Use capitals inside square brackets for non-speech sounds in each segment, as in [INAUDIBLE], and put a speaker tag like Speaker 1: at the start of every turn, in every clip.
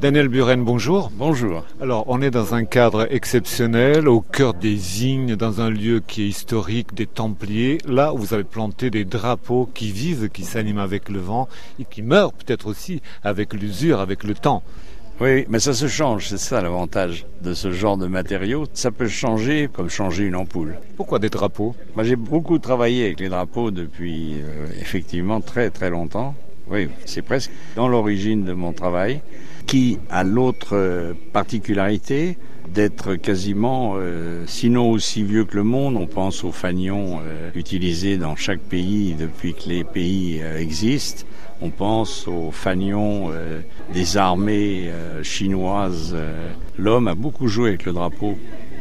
Speaker 1: Daniel Buren, bonjour.
Speaker 2: Bonjour.
Speaker 1: Alors, on est dans un cadre exceptionnel, au cœur des vignes, dans un lieu qui est historique, des Templiers. Là, vous avez planté des drapeaux qui vivent, qui s'animent avec le vent et qui meurent peut-être aussi avec l'usure, avec le temps.
Speaker 2: Oui, mais ça se change, c'est ça l'avantage de ce genre de matériaux. Ça peut changer comme changer une ampoule.
Speaker 1: Pourquoi des drapeaux?
Speaker 2: Moi, J'ai beaucoup travaillé avec les drapeaux depuis euh, effectivement très très longtemps. Oui, c'est presque dans l'origine de mon travail, qui a l'autre euh, particularité d'être quasiment, euh, sinon aussi vieux que le monde. On pense aux fanions euh, utilisés dans chaque pays depuis que les pays existent. On pense aux fanions des armées chinoises. L'homme a beaucoup joué avec le drapeau,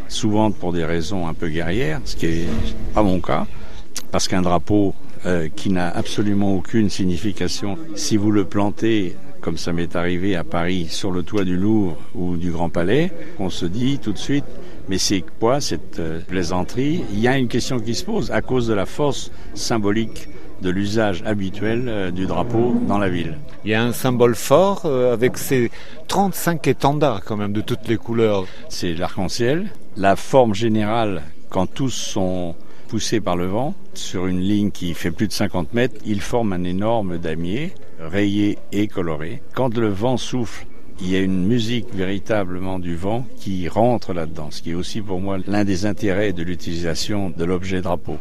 Speaker 2: souvent pour des raisons un peu guerrières, ce qui n'est pas mon cas, parce qu'un drapeau euh, qui n'a absolument aucune signification. Si vous le plantez, comme ça m'est arrivé à Paris, sur le toit du Louvre ou du Grand Palais, on se dit tout de suite, mais c'est quoi cette euh, plaisanterie? Il y a une question qui se pose à cause de la force symbolique de l'usage habituel euh, du drapeau dans la ville.
Speaker 1: Il y a un symbole fort avec ces 35 étendards quand même de toutes les couleurs.
Speaker 2: C'est l'arc-en-ciel. La forme générale, quand tous sont poussé par le vent sur une ligne qui fait plus de 50 mètres. Il forme un énorme damier, rayé et coloré. Quand le vent souffle, il y a une musique véritablement du vent qui rentre là-dedans, ce qui est aussi pour moi l'un des intérêts de l'utilisation de l'objet drapeau.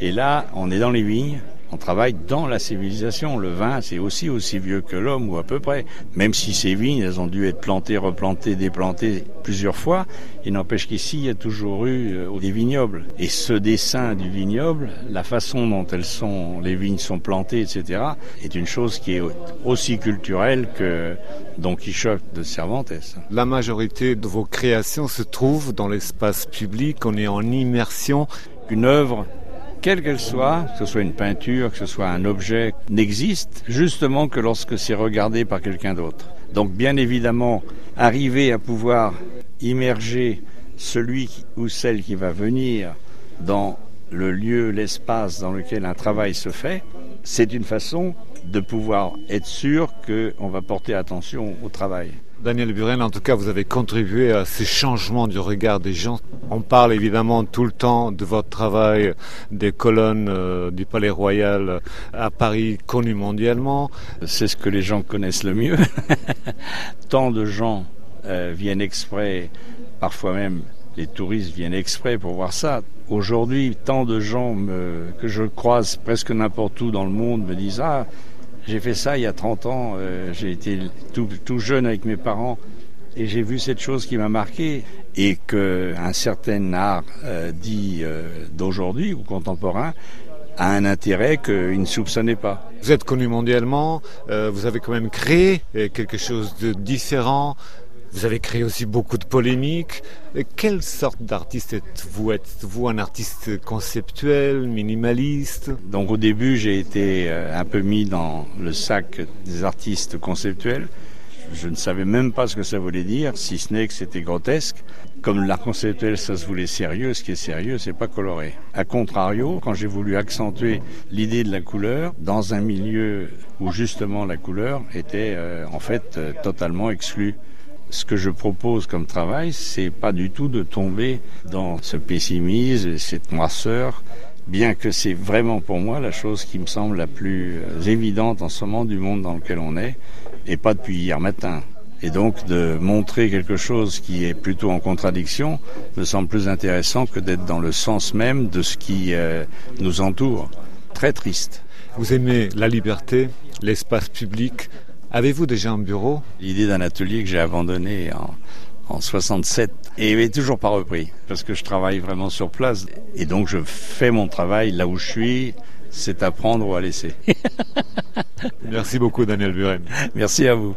Speaker 2: Et là, on est dans les vignes, on travaille dans la civilisation. Le vin, c'est aussi aussi vieux que l'homme, ou à peu près. Même si ces vignes, elles ont dû être plantées, replantées, déplantées plusieurs fois, il n'empêche qu'ici, il y a toujours eu euh, des vignobles. Et ce dessin du vignoble, la façon dont elles sont, les vignes sont plantées, etc., est une chose qui est aussi culturelle que Don Quichotte de Cervantes.
Speaker 1: La majorité de vos créations se trouvent dans l'espace public, on est en immersion.
Speaker 2: Une œuvre quelle qu'elle soit, que ce soit une peinture, que ce soit un objet, n'existe justement que lorsque c'est regardé par quelqu'un d'autre. Donc bien évidemment, arriver à pouvoir immerger celui ou celle qui va venir dans le lieu, l'espace dans lequel un travail se fait, c'est une façon de pouvoir être sûr qu'on va porter attention au travail.
Speaker 1: Daniel Buren, en tout cas, vous avez contribué à ces changements du regard des gens. On parle évidemment tout le temps de votre travail des colonnes euh, du Palais Royal à Paris, connues mondialement.
Speaker 2: C'est ce que les gens connaissent le mieux. [LAUGHS] Tant de gens euh, viennent exprès, parfois même les touristes viennent exprès pour voir ça. Aujourd'hui, tant de gens que je croise presque n'importe où dans le monde me disent Ah, j'ai fait ça il y a 30 ans, euh, j'ai été tout, tout, jeune avec mes parents et j'ai vu cette chose qui m'a marqué et qu'un certain art euh, dit euh, d'aujourd'hui ou contemporain a un intérêt qu'il ne soupçonnait pas.
Speaker 1: Vous êtes connu mondialement, vous avez quand même créé quelque chose de différent, vous avez créé aussi beaucoup de polémiques. Quelle sorte d'artiste êtes-vous? Êtes-vous un artiste conceptuel, minimaliste?
Speaker 2: Donc au début, j'ai été euh, un peu mis dans le sac des artistes conceptuels. Je ne savais même pas ce que ça voulait dire, si ce n'est que c'était grotesque. Comme l'art conceptuel, ça se voulait sérieux, ce qui est sérieux, c'est pas coloré. A contrario, quand j'ai voulu accentuer l'idée de la couleur dans un milieu où justement la couleur était euh, en fait euh, totalement exclue ce que je propose comme travail, c'est pas du tout de tomber dans ce pessimisme, cette noirceur, bien que c'est vraiment pour moi la chose qui me semble la plus euh, évidente en ce moment du monde dans lequel on est, et pas depuis hier matin. Et donc de montrer quelque chose qui est plutôt en contradiction me semble plus intéressant que d'être dans le sens même de ce qui euh, nous entoure. Très triste.
Speaker 1: Vous aimez la liberté, l'espace public, Avez-vous déjà un bureau?
Speaker 2: L'idée d'un atelier que j'ai abandonné en, en 67 et n'est toujours pas repris parce que je travaille vraiment sur place et donc je fais mon travail là où je suis. C'est à prendre ou à laisser. [LAUGHS]
Speaker 1: Merci beaucoup Daniel Buren.
Speaker 2: Merci à vous.